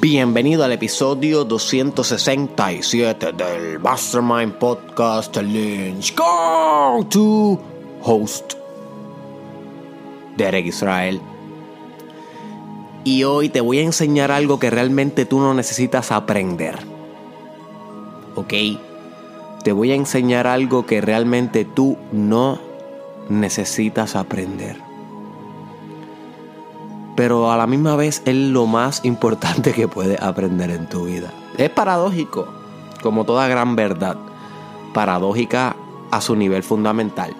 Bienvenido al episodio 267 del Mastermind Podcast Challenge. Go to host Derek Israel. Y hoy te voy a enseñar algo que realmente tú no necesitas aprender. ¿Ok? Te voy a enseñar algo que realmente tú no necesitas aprender. Pero a la misma vez es lo más importante que puedes aprender en tu vida. Es paradójico, como toda gran verdad. Paradójica a su nivel fundamental.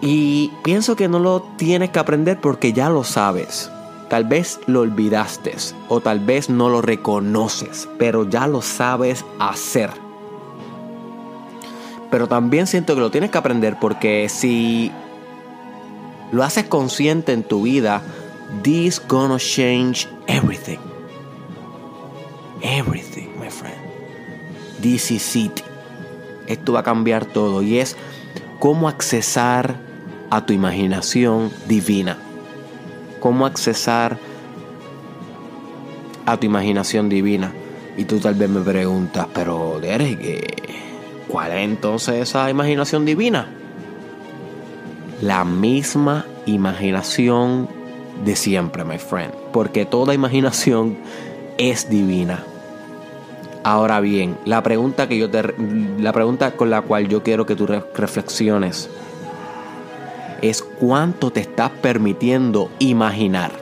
Y pienso que no lo tienes que aprender porque ya lo sabes. Tal vez lo olvidaste o tal vez no lo reconoces, pero ya lo sabes hacer. Pero también siento que lo tienes que aprender porque si lo haces consciente en tu vida, this gonna change everything. Everything, my friend. This is it. Esto va a cambiar todo y es cómo accesar a tu imaginación divina. Cómo accesar a tu imaginación divina. Y tú tal vez me preguntas, pero Derek, ¿cuál es entonces esa imaginación divina? La misma imaginación de siempre, my friend. Porque toda imaginación es divina. Ahora bien, la pregunta que yo te la pregunta con la cual yo quiero que tú reflexiones es cuánto te estás permitiendo imaginar.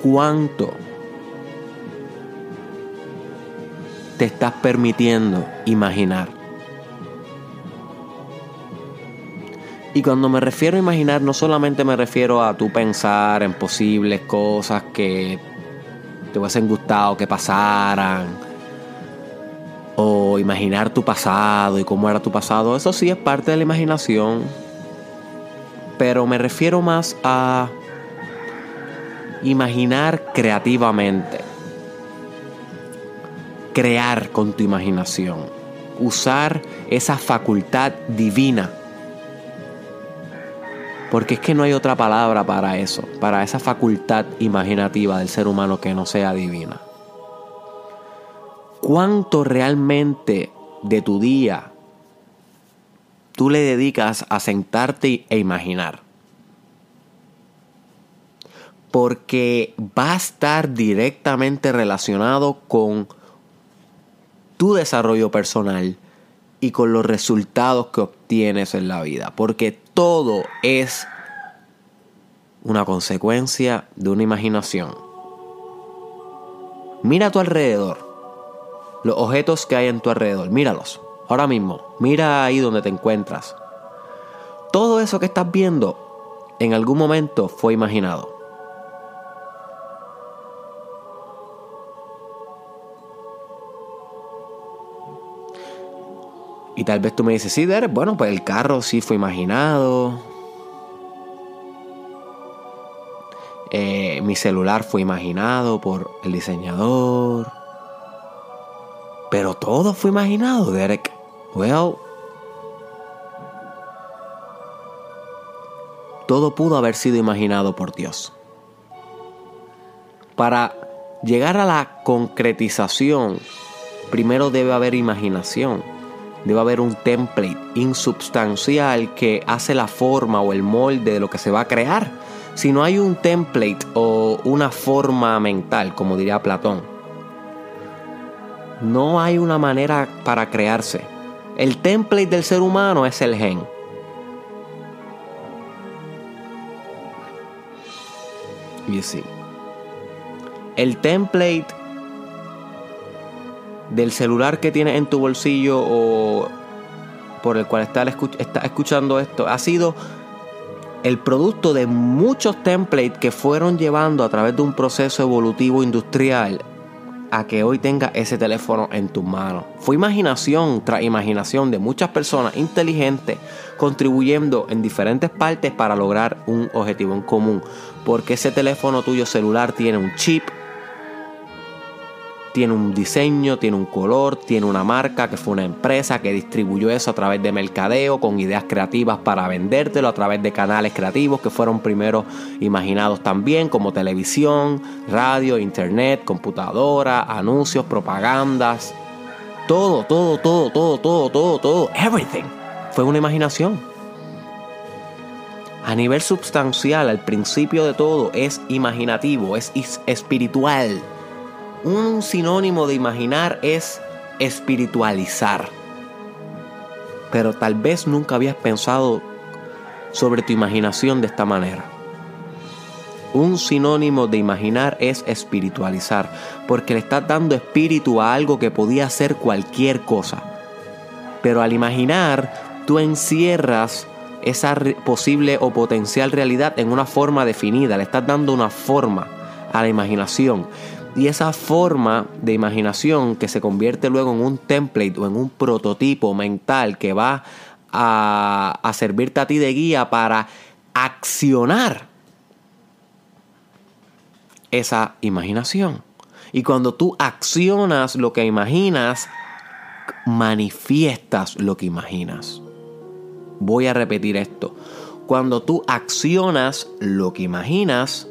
¿Cuánto te estás permitiendo imaginar? Y cuando me refiero a imaginar, no solamente me refiero a tú pensar en posibles cosas que te hubiesen gustado que pasaran, o imaginar tu pasado y cómo era tu pasado, eso sí es parte de la imaginación, pero me refiero más a imaginar creativamente, crear con tu imaginación, usar esa facultad divina. Porque es que no hay otra palabra para eso, para esa facultad imaginativa del ser humano que no sea divina. ¿Cuánto realmente de tu día tú le dedicas a sentarte e imaginar? Porque va a estar directamente relacionado con tu desarrollo personal y con los resultados que obtienes en la vida. Porque todo es una consecuencia de una imaginación. Mira a tu alrededor los objetos que hay en tu alrededor. Míralos. Ahora mismo. Mira ahí donde te encuentras. Todo eso que estás viendo en algún momento fue imaginado. Y tal vez tú me dices, sí, Derek, bueno, pues el carro sí fue imaginado. Eh, mi celular fue imaginado por el diseñador. Pero todo fue imaginado, Derek. Well, todo pudo haber sido imaginado por Dios. Para llegar a la concretización, primero debe haber imaginación. Debe haber un template insubstancial que hace la forma o el molde de lo que se va a crear. Si no hay un template o una forma mental, como diría Platón, no hay una manera para crearse. El template del ser humano es el gen. You see. El template del celular que tienes en tu bolsillo o por el cual estás escuchando esto ha sido el producto de muchos templates que fueron llevando a través de un proceso evolutivo industrial a que hoy tenga ese teléfono en tus manos. Fue imaginación tras imaginación de muchas personas inteligentes contribuyendo en diferentes partes para lograr un objetivo en común. Porque ese teléfono tuyo celular tiene un chip tiene un diseño, tiene un color, tiene una marca que fue una empresa que distribuyó eso a través de mercadeo con ideas creativas para vendértelo a través de canales creativos que fueron primero imaginados también como televisión, radio, internet, computadora, anuncios, propagandas. Todo, todo, todo, todo, todo, todo, todo, everything fue una imaginación. A nivel substancial, al principio de todo, es imaginativo, es espiritual. Un sinónimo de imaginar es espiritualizar. Pero tal vez nunca habías pensado sobre tu imaginación de esta manera. Un sinónimo de imaginar es espiritualizar, porque le estás dando espíritu a algo que podía ser cualquier cosa. Pero al imaginar, tú encierras esa posible o potencial realidad en una forma definida, le estás dando una forma a la imaginación. Y esa forma de imaginación que se convierte luego en un template o en un prototipo mental que va a, servirte a ti de guía para accionar esa imaginación. Y cuando tú accionas lo que imaginas, manifiestas lo que imaginas. Voy a repetir esto. Cuando tú accionas lo que imaginas,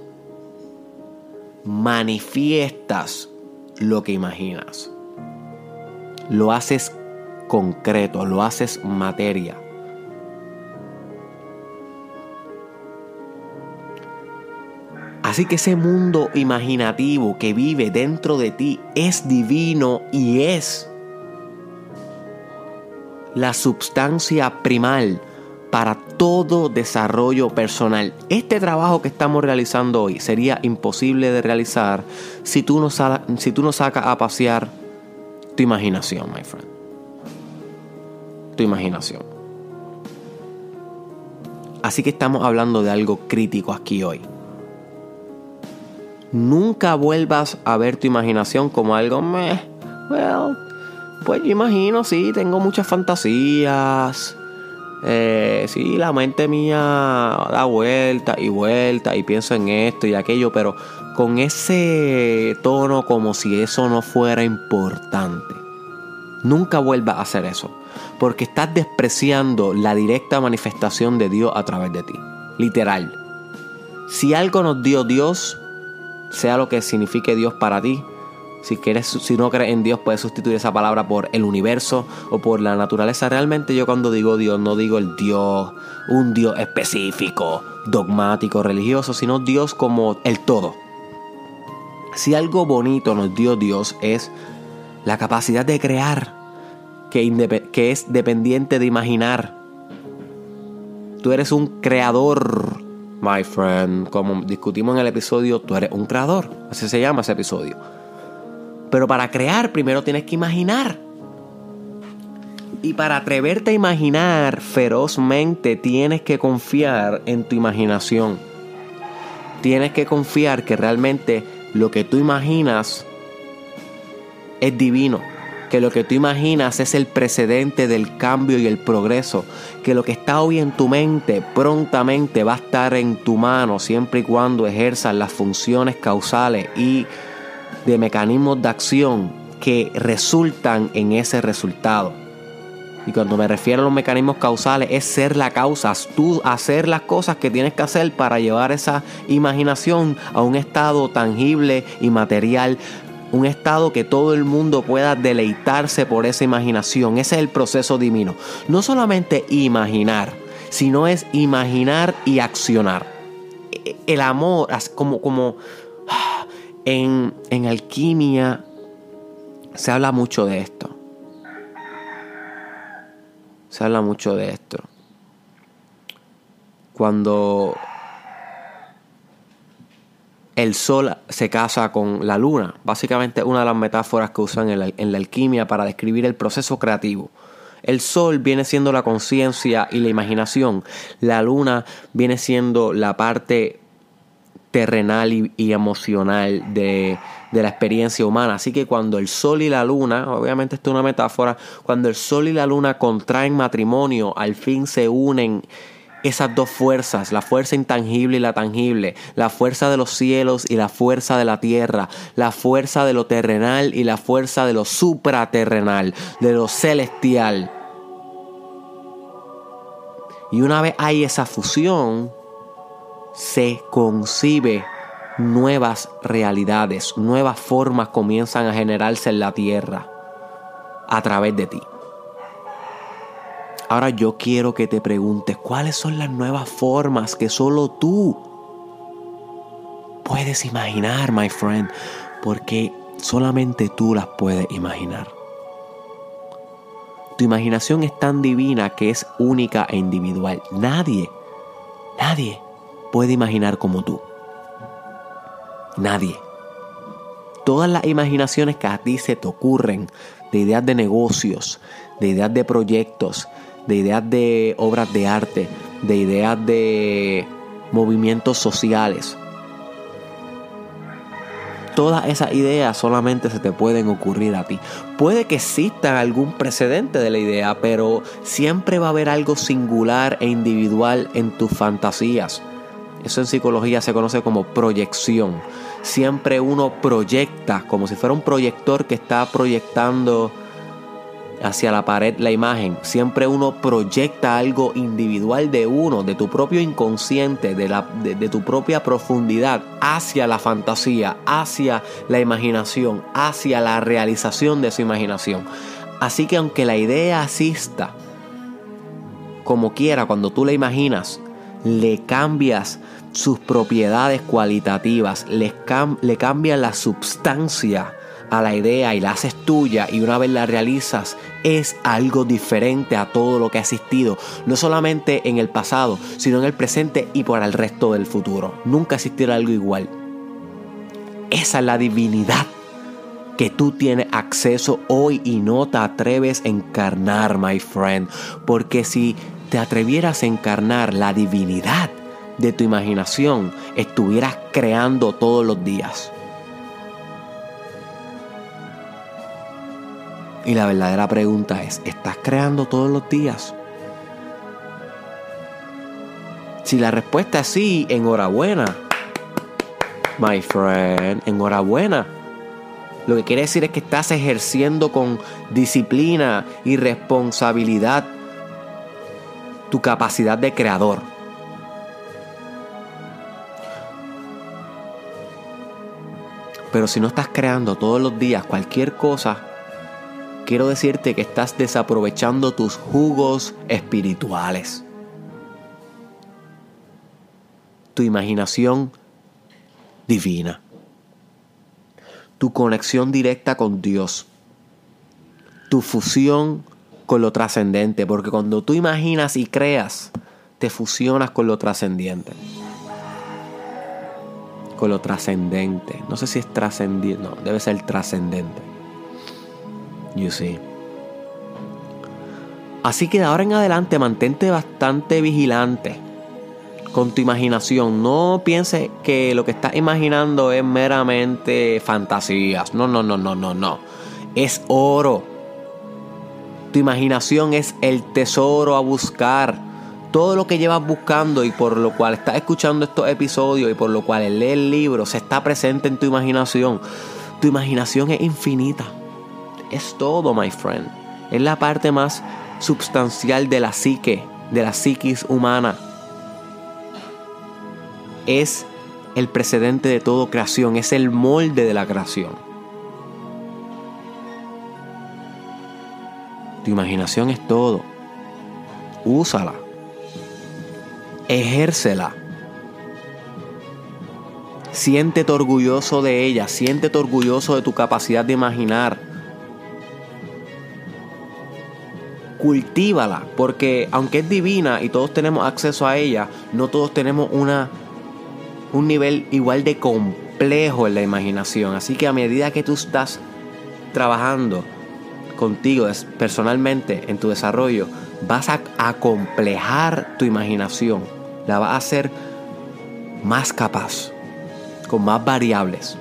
manifiestas lo que imaginas. Lo haces concreto, lo haces materia. Así que ese mundo imaginativo que vive dentro de ti es divino y es la substancia primal para todo desarrollo personal. Este trabajo que estamos realizando hoy sería imposible de realizar si tú no, si tú no sacas a pasear tu imaginación, my friend. Tu imaginación. Así que estamos hablando de algo crítico aquí hoy. Nunca vuelvas a ver tu imaginación como algo meh. Well, pues yo imagino, sí, tengo muchas fantasías. Eh, sí, la mente mía da vuelta y vuelta y pienso en esto y aquello, pero con ese tono como si eso no fuera importante. Nunca vuelvas a hacer eso, porque estás despreciando la directa manifestación de Dios a través de ti. Literal. Si algo nos dio Dios, sea lo que signifique Dios para ti, si, quieres, si no crees en Dios, puedes sustituir esa palabra por el universo o por la naturaleza. Realmente yo cuando digo Dios, no digo el Dios, un Dios específico, dogmático, religioso, sino Dios como el todo. Si algo bonito nos dio Dios es la capacidad de crear, que, que es dependiente de imaginar. Tú eres un creador, my friend. Como discutimos en el episodio, tú eres un creador. Así se llama ese episodio. Pero para crear primero tienes que imaginar. Y para atreverte a imaginar ferozmente tienes que confiar en tu imaginación. Tienes que confiar que realmente lo que tú imaginas es divino. Que lo que tú imaginas es el precedente del cambio y el progreso. Que lo que está hoy en tu mente prontamente va a estar en tu mano siempre y cuando ejerzas las funciones causales y de mecanismos de acción que resultan en ese resultado. Y cuando me refiero a los mecanismos causales, es ser la causa, tú hacer las cosas que tienes que hacer para llevar esa imaginación a un estado tangible y material, un estado que todo el mundo pueda deleitarse por esa imaginación. Ese es el proceso divino. No solamente imaginar, sino es imaginar y accionar. El amor, como, como en, alquimia se habla mucho de esto. Se habla mucho de esto. Cuando el sol se casa con la luna, básicamente una de las metáforas que usan en la, en la alquimia para describir el proceso creativo. El sol viene siendo la conciencia y la imaginación. La luna viene siendo la parte terrenal y, emocional de, la experiencia humana. Así que cuando el sol y la luna, obviamente esto es una metáfora, cuando el sol y la luna contraen matrimonio, al fin se unen esas dos fuerzas, la fuerza intangible y la tangible, la fuerza de los cielos y la fuerza de la tierra, la fuerza de lo terrenal y la fuerza de lo supraterrenal, de lo celestial. Y una vez hay esa fusión, se concibe nuevas realidades, nuevas formas comienzan a generarse en la tierra a través de ti. Ahora yo quiero que te preguntes cuáles son las nuevas formas que solo tú puedes imaginar, my friend, porque solamente tú las puedes imaginar. Tu imaginación es tan divina que es única e individual. Nadie, nadie puede imaginar como tú. Nadie. Todas las imaginaciones que a ti se te ocurren de ideas de negocios, de ideas de proyectos, de ideas de obras de arte, de ideas de movimientos sociales. Todas esas ideas solamente se te pueden ocurrir a ti. Puede que exista algún precedente de la idea, pero siempre va a haber algo singular e individual en tus fantasías. Eso en psicología se conoce como proyección. Siempre uno proyecta, como si fuera un proyector que está proyectando hacia la pared la imagen. Siempre uno proyecta algo individual de uno, de tu propio inconsciente, de, la, de, tu propia profundidad hacia la fantasía, hacia la imaginación, hacia la realización de esa imaginación. Así que aunque la idea asista como quiera, cuando tú la imaginas, le cambias sus propiedades cualitativas, le, le cambias la substancia a la idea y la haces tuya y una vez la realizas es algo diferente a todo lo que ha existido, no solamente en el pasado, sino en el presente y para el resto del futuro. Nunca existirá algo igual. Esa es la divinidad que tú tienes acceso hoy y no te atreves a encarnar, my friend, porque si te atrevieras a encarnar la divinidad de tu imaginación, estuvieras creando todos los días. Y la verdadera pregunta es, ¿estás creando todos los días? Si la respuesta es sí, enhorabuena. My friend, enhorabuena. Lo que quiere decir es que estás ejerciendo con disciplina y responsabilidad tu capacidad de creador. Pero si no estás creando todos los días cualquier cosa, quiero decirte que estás desaprovechando tus jugos espirituales. Tu imaginación divina. Tu conexión directa con Dios. Tu fusión con lo trascendente, porque cuando tú imaginas y creas, te fusionas con lo trascendiente. Con lo trascendente. No sé si es trascendente, no, debe ser trascendente. You see. Así que de ahora en adelante mantente bastante vigilante con tu imaginación. No pienses que lo que estás imaginando es meramente fantasías. No, no, no, no, no, no. Es oro. Tu imaginación es el tesoro a buscar. Todo lo que llevas buscando y por lo cual estás escuchando estos episodios y por lo cual lees el libro se está presente en tu imaginación. Tu imaginación es infinita. Es todo, my friend. Es la parte más substancial de la psique, de la psiquis humana. Es el precedente de toda creación, es el molde de la creación. Tu imaginación es todo. Úsala. Ejércela. Siéntete orgulloso de ella, siéntete orgulloso de tu capacidad de imaginar. Cultívala, porque aunque es divina y todos tenemos acceso a ella, no todos tenemos una, un nivel igual de complejo en la imaginación. Así que a medida que tú estás trabajando contigo personalmente en tu desarrollo, vas a acomplejar tu imaginación, la vas a hacer más capaz, con más variables,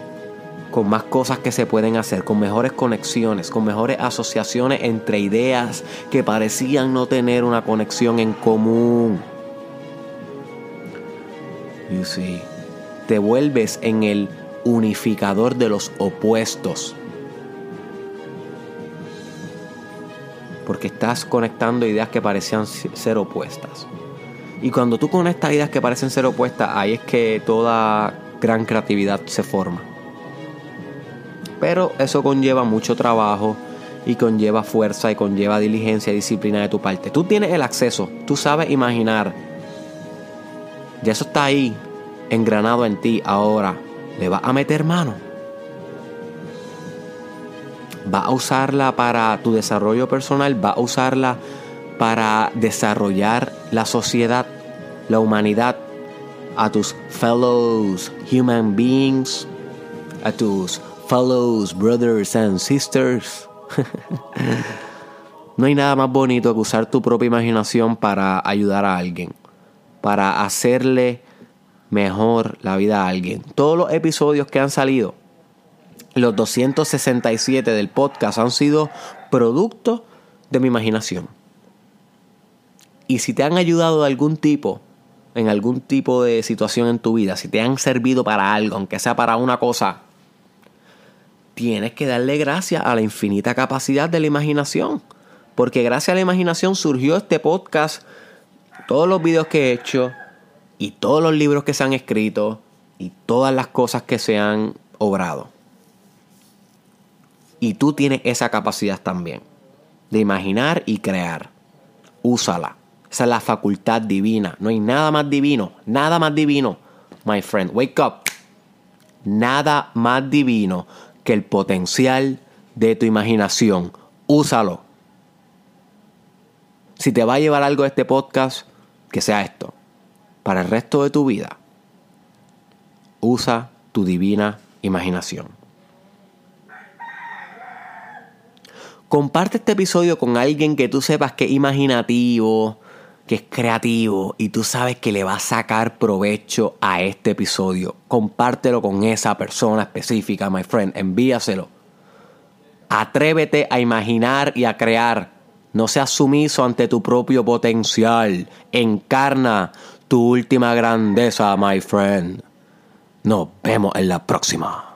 con más cosas que se pueden hacer, con mejores conexiones, con mejores asociaciones entre ideas que parecían no tener una conexión en común. You see. Te vuelves en el unificador de los opuestos. Porque estás conectando ideas que parecían ser opuestas. Y cuando tú conectas ideas que parecen ser opuestas, ahí es que toda gran creatividad se forma. Pero eso conlleva mucho trabajo y conlleva fuerza y conlleva diligencia y disciplina de tu parte. Tú tienes el acceso, tú sabes imaginar. Ya eso está ahí, engranado en ti. Ahora, ¿le vas a meter mano? ¿Va a usarla para tu desarrollo personal? ¿Va a usarla para desarrollar la sociedad, la humanidad, a tus fellows human beings, a tus fellows brothers and sisters? no hay nada más bonito que usar tu propia imaginación para ayudar a alguien, para hacerle mejor la vida a alguien. Todos los episodios que han salido, los 267 del podcast, han sido producto de mi imaginación. Y si te han ayudado de algún tipo, en algún tipo de situación en tu vida, si te han servido para algo, aunque sea para una cosa, tienes que darle gracias a la infinita capacidad de la imaginación. Porque gracias a la imaginación surgió este podcast, todos los videos que he hecho y todos los libros que se han escrito y todas las cosas que se han obrado. Y tú tienes esa capacidad también de imaginar y crear. Úsala. Esa es la facultad divina. No hay nada más divino, nada más divino. My friend, wake up. Nada más divino que el potencial de tu imaginación. Úsalo. Si te va a llevar algo este podcast, que sea esto. Para el resto de tu vida, usa tu divina imaginación. Comparte este episodio con alguien que tú sepas que es imaginativo, que es creativo y tú sabes que le va a sacar provecho a este episodio. Compártelo con esa persona específica, my friend. Envíaselo. Atrévete a imaginar y a crear. No seas sumiso ante tu propio potencial. Encarna tu última grandeza, my friend. Nos vemos en la próxima.